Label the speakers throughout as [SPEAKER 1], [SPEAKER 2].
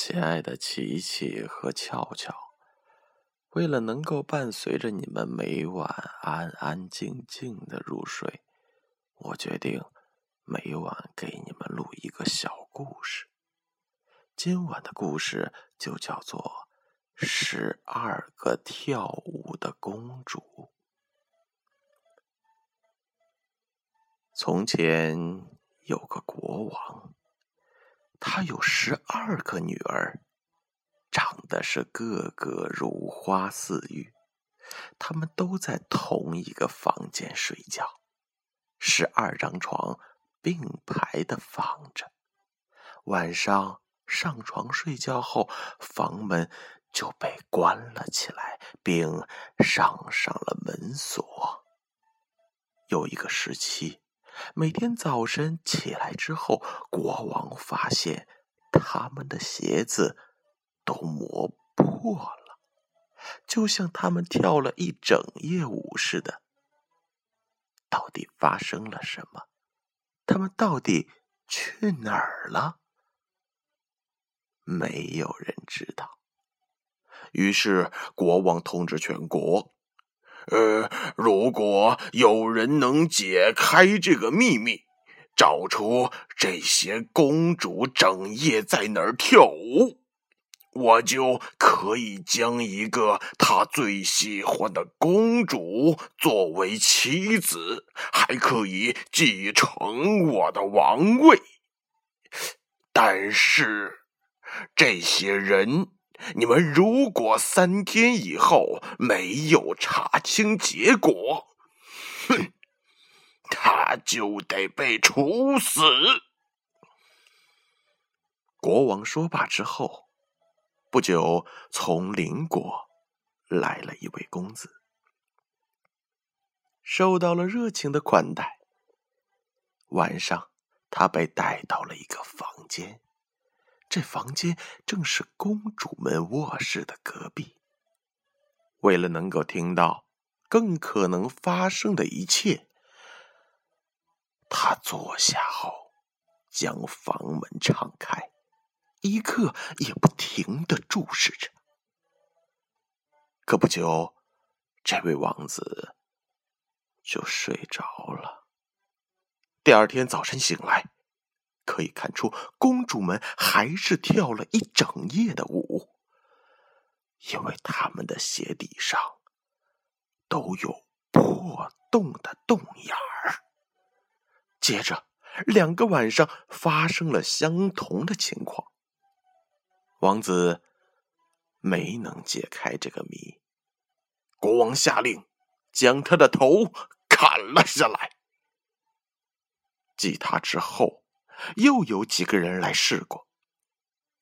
[SPEAKER 1] 亲爱的琪琪和俏俏，为了能够伴随着你们每晚安安静静的入睡，我决定每晚给你们录一个小故事。今晚的故事就叫做《十二个跳舞的公主》。从前有个国王。他有十二个女儿，长得是个个如花似玉。他们都在同一个房间睡觉，十二张床并排的放着。晚上上床睡觉后，房门就被关了起来，并上上了门锁。有一个时期。每天早晨起来之后，国王发现他们的鞋子都磨破了，就像他们跳了一整夜舞似的。到底发生了什么？他们到底去哪儿了？没有人知道。于是国王通知全国。呃，如果有人能解开这个秘密，找出这些公主整夜在哪儿跳舞，我就可以将一个他最喜欢的公主作为妻子，还可以继承我的王位。但是，这些人。你们如果三天以后没有查清结果，哼，他就得被处死。国王说罢之后，不久从邻国来了一位公子，受到了热情的款待。晚上，他被带到了一个房间。这房间正是公主们卧室的隔壁。为了能够听到更可能发生的一切，他坐下后将房门敞开，一刻也不停的注视着。可不久，这位王子就睡着了。第二天早晨醒来。可以看出，公主们还是跳了一整夜的舞，因为他们的鞋底上都有破洞的洞眼儿。接着，两个晚上发生了相同的情况，王子没能解开这个谜。国王下令将他的头砍了下来。继他之后。又有几个人来试过，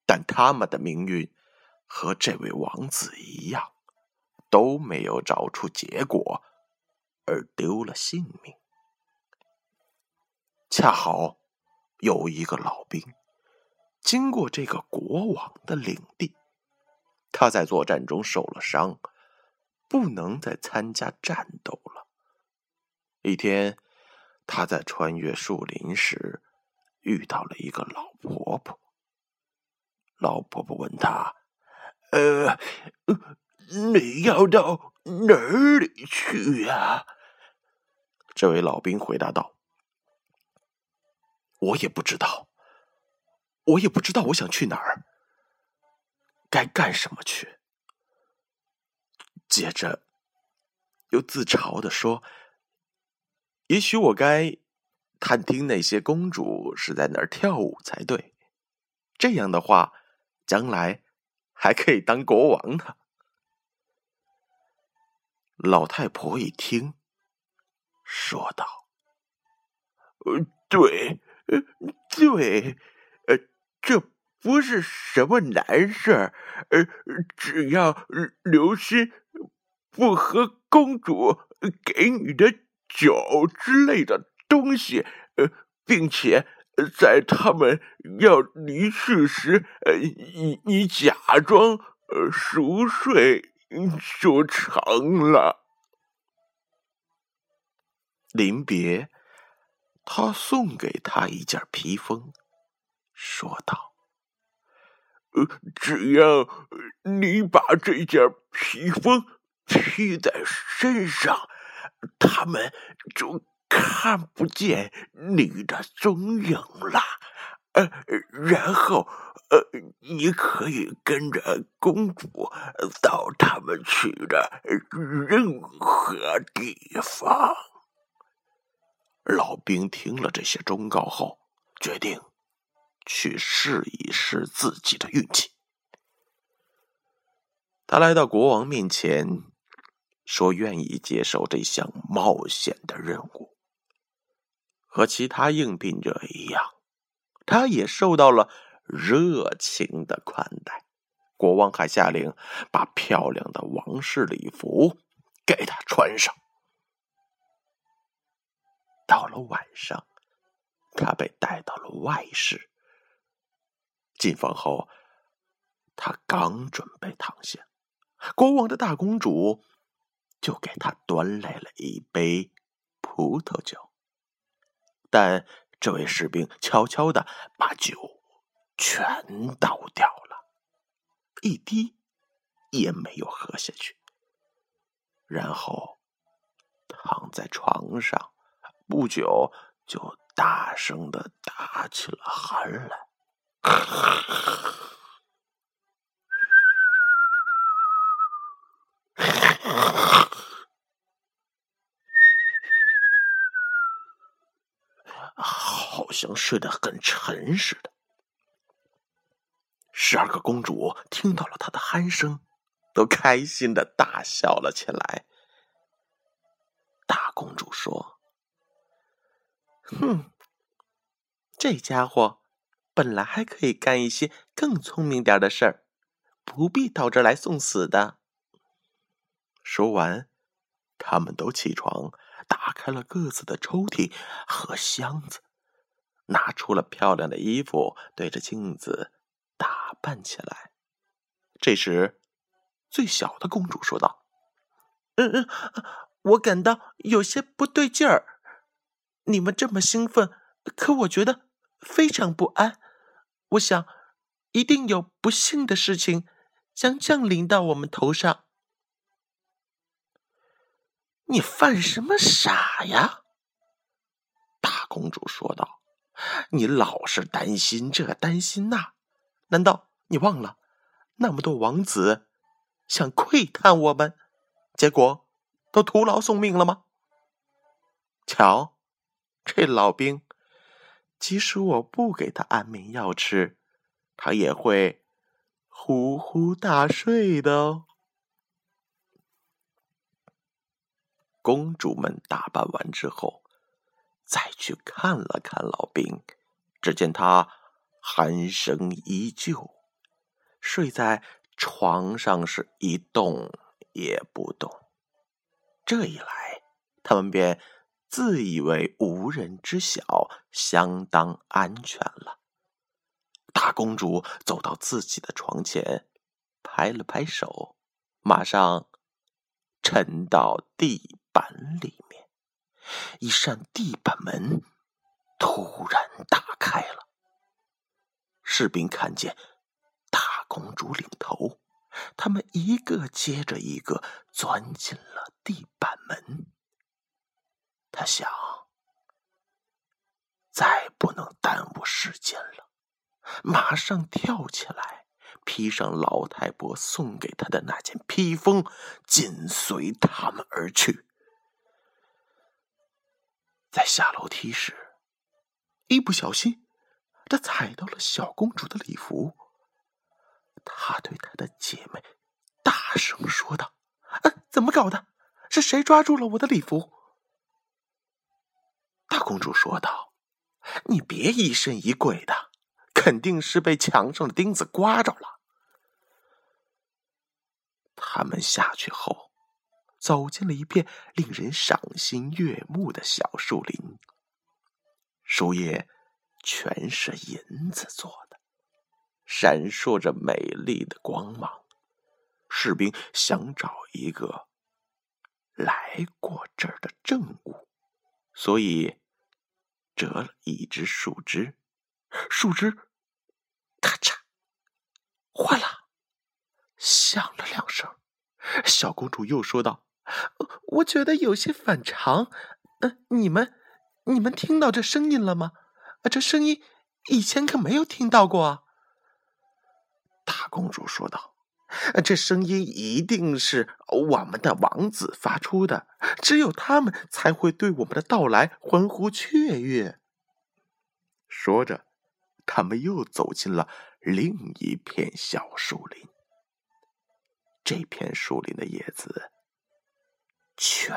[SPEAKER 1] 但他们的命运和这位王子一样，都没有找出结果，而丢了性命。恰好有一个老兵经过这个国王的领地，他在作战中受了伤，不能再参加战斗了。一天，他在穿越树林时。遇到了一个老婆婆，老婆婆问他：“呃，你要到哪里去呀？”这位老兵回答道：“我也不知道，我也不知道我想去哪儿，该干什么去。”接着又自嘲的说：“也许我该……”探听那些公主是在哪儿跳舞才对，这样的话，将来还可以当国王呢。老太婆一听，说道：“呃，对，呃，对，呃，这不是什么难事儿，呃，只要留心，不喝公主给你的酒之类的。”东西，呃，并且在他们要离去时，呃，你你假装熟睡就成了。临别，他送给他一件披风，说道：“
[SPEAKER 2] 只要你把这件披风披在身上，他们就看不见你的踪影了。呃，然后，呃，你可以跟着公主到他们去的任何地方。
[SPEAKER 1] 老兵听了这些忠告后，决定去试一试自己的运气。他来到国王面前，说愿意接受这项冒险的任务。和其他应聘者一样。他也受到了热情的款待，国王还下令把漂亮的王室礼服给他穿上。到了晚上，他被带到了外室。进房后，他刚准备躺下，国王的大公主就给他端来了一杯葡萄酒，但。这位士兵悄悄的把酒全倒掉了，一滴也没有喝下去。然后躺在床上，不久就大声的打起了鼾来。好像睡得很沉似的。十二个公主听到了他的鼾声，都开心的大笑了起来。大公主说：“哼，这家伙本来还可以干一些更聪明点的事儿，不必到这来送死的。”说完，他们都起床，打开了各自的抽屉和箱子。拿出了漂亮的衣服，对着镜子打扮起来。这时，最小的公主说道：“嗯嗯，我感到有些不对劲儿。你们这么兴奋，可我觉得非常不安。我想，一定有不幸的事情将降临到我们头上。”你犯什么傻呀？大公主说道。你老是担心这担心那，难道你忘了那么多王子想窥探我们，结果都徒劳送命了吗？瞧，这老兵，即使我不给他安眠药吃，他也会呼呼大睡的哦。公主们打扮完之后。再去看了看老兵，只见他鼾声依旧，睡在床上是一动也不动。这一来，他们便自以为无人知晓，相当安全了。大公主走到自己的床前，拍了拍手，马上沉到地板里。一扇地板门突然打开了，士兵看见大公主领头，他们一个接着一个钻进了地板门。他想，再不能耽误时间了，马上跳起来，披上老太婆送给他的那件披风，紧随他们而去。在下楼梯时，一不小心，他踩到了小公主的礼服。他对他的姐妹大声说道：“啊，怎么搞的？是谁抓住了我的礼服？”大公主说道：“你别疑神疑鬼的，肯定是被墙上的钉子刮着了。”他们下去后。走进了一片令人赏心悦目的小树林，树叶全是银子做的，闪烁着美丽的光芒。士兵想找一个来过这儿的证物，所以折了一只树枝，树枝咔嚓哗啦响了两声，小公主又说道：“我觉得有些反常。呃，你们，你们听到这声音了吗？这声音以前可没有听到过啊。”大公主说道：“这声音一定是我们的王子发出的，只有他们才会对我们的到来欢呼雀跃。”说着，他们又走进了另一片小树林。这片树林的叶子全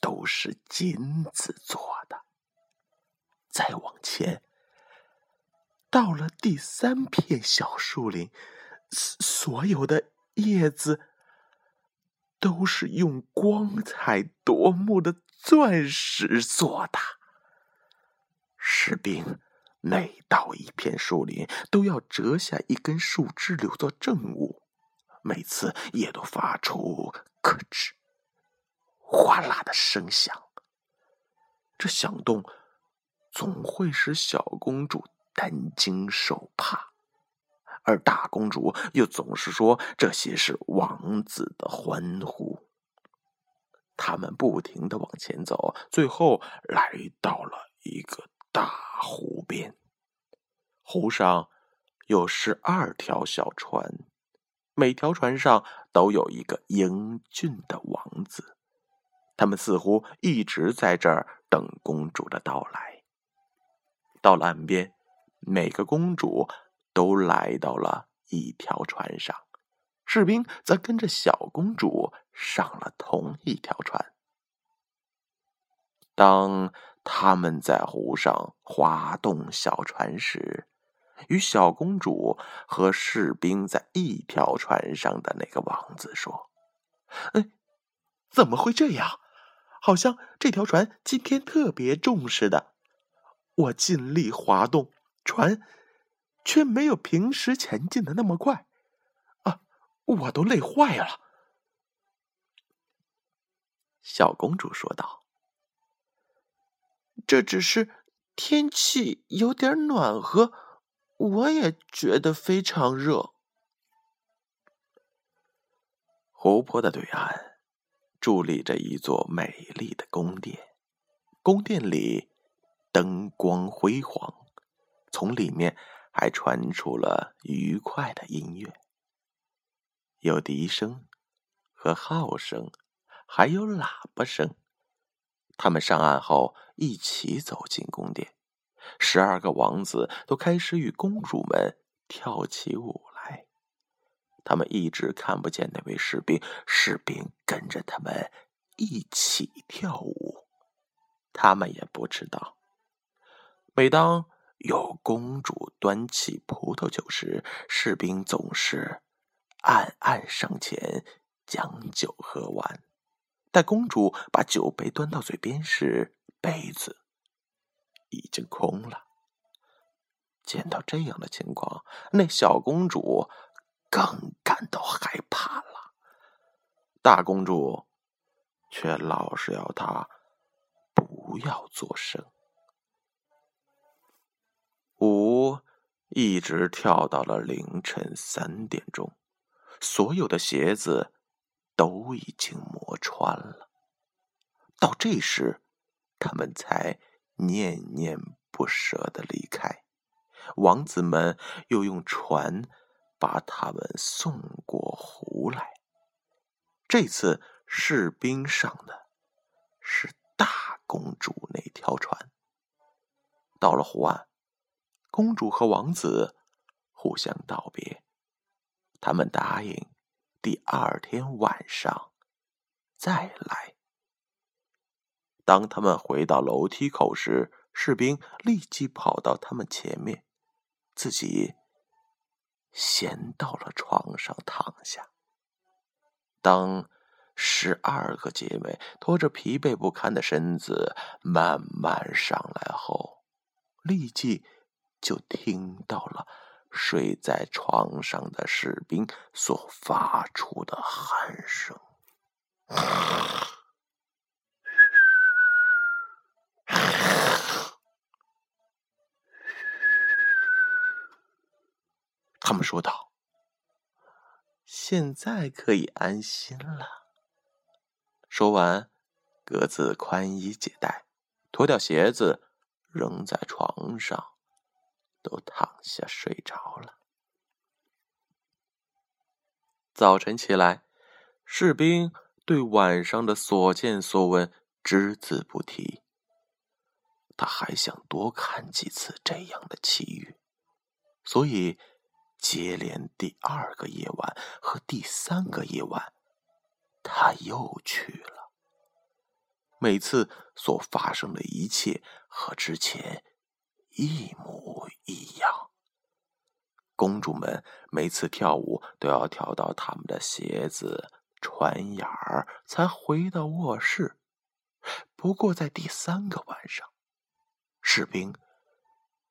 [SPEAKER 1] 都是金子做的。再往前，到了第三片小树林，所有的叶子都是用光彩夺目的钻石做的。士兵。每到一片树林，都要折下一根树枝留作证物，每次也都发出咯吱、哗啦的声响。这响动总会使小公主担惊受怕，而大公主又总是说这些是王子的欢呼。他们不停的往前走，最后来到了一个。大湖边，湖上有十二条小船，每条船上都有一个英俊的王子。他们似乎一直在这儿等公主的到来。到了岸边，每个公主都来到了一条船上，士兵则跟着小公主上了同一条船。当他们在湖上划动小船时，与小公主和士兵在一条船上的那个王子说：“哎，怎么会这样？好像这条船今天特别重似的。我尽力划动船，却没有平时前进的那么快。啊，我都累坏了。”小公主说道。这只是天气有点暖和，我也觉得非常热。湖泊的对岸伫立着一座美丽的宫殿，宫殿里灯光辉煌，从里面还传出了愉快的音乐，有笛声和号声，还有喇叭声。他们上岸后，一起走进宫殿。十二个王子都开始与公主们跳起舞。他们一直看不见那位士兵，士兵跟着他们一起跳舞。他们也不知道，每当有公主端起葡萄酒时，士兵总是暗暗上前将酒喝完。待公主把酒杯端到嘴边时，杯子已经空了。见到这样的情况，那小公主更感到害怕了。大公主却老是要她不要作声。舞一直跳到了凌晨三点钟，所有的鞋子。都已经磨穿了。到这时，他们才念念不舍的离开。王子们又用船把他们送过湖来。这次士兵上的是大公主那条船。到了湖岸，公主和王子互相道别，他们答应。第二天晚上再来。当他们回到楼梯口时，士兵立即跑到他们前面，自己先到了床上躺下。当十二个姐妹拖着疲惫不堪的身子慢慢上来后，立即就听到了。睡在床上的士兵所发出的鼾声，他们说道：“现在可以安心了。说完，各自宽衣解带，脱掉鞋子，扔在床上，都躺下睡着了。早晨起来，士兵对晚上的所见所闻只字不提。他还想多看几次这样的奇遇，所以接连第二个夜晚和第三个夜晚，他又去了。每次所发生的一切和之前一模一样。公主们每次跳舞都要跳到他们的鞋子穿眼儿才回到卧室。不过，在第三个晚上，士兵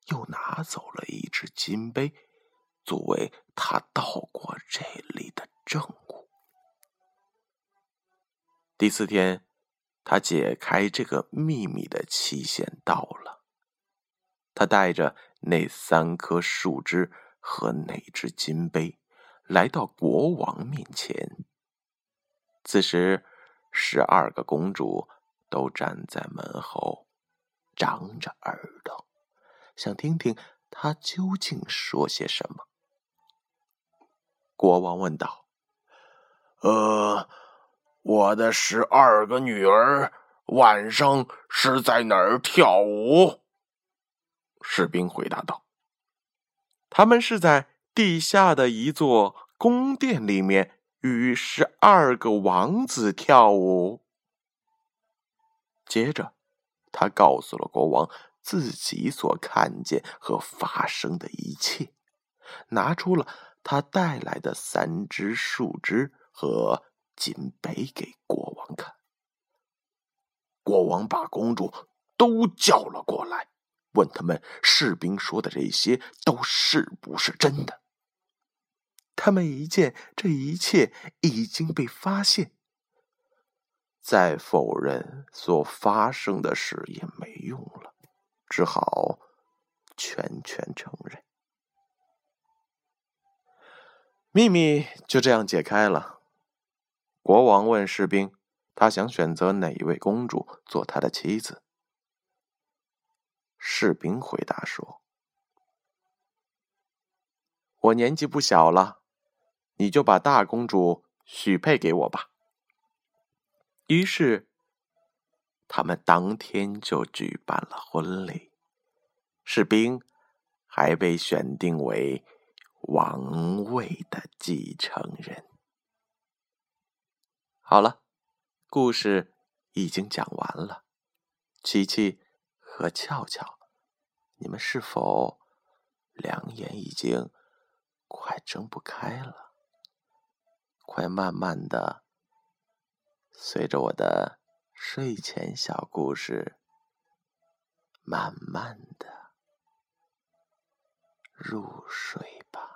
[SPEAKER 1] 又拿走了一只金杯，作为他到过这里的证物。第四天，他解开这个秘密的期限到了。他带着那三颗树枝。和那只金杯来到国王面前。此时，十二个公主都站在门后，张着耳朵，想听听他究竟说些什么。国王问道：“
[SPEAKER 2] 呃，我的十二个女儿晚上是在哪儿跳舞？”
[SPEAKER 1] 士兵回答道。他们是在地下的一座宫殿里面与十二个王子跳舞。接着，他告诉了国王自己所看见和发生的一切，拿出了他带来的三只树枝和金杯给国王看。国王把公主都叫了过来。问他们士兵说的这些都是不是真的？他们一见这一切已经被发现，再否认所发生的事也没用了，只好全权承认。秘密就这样解开了。国王问士兵：“他想选择哪一位公主做他的妻子？”士兵回答说：“我年纪不小了，你就把大公主许配给我吧。”于是，他们当天就举办了婚礼。士兵还被选定为王位的继承人。好了，故事已经讲完了。琪琪和俏俏。你们是否两眼已经快睁不开了？快慢慢的随着我的睡前小故事，慢慢的入睡吧。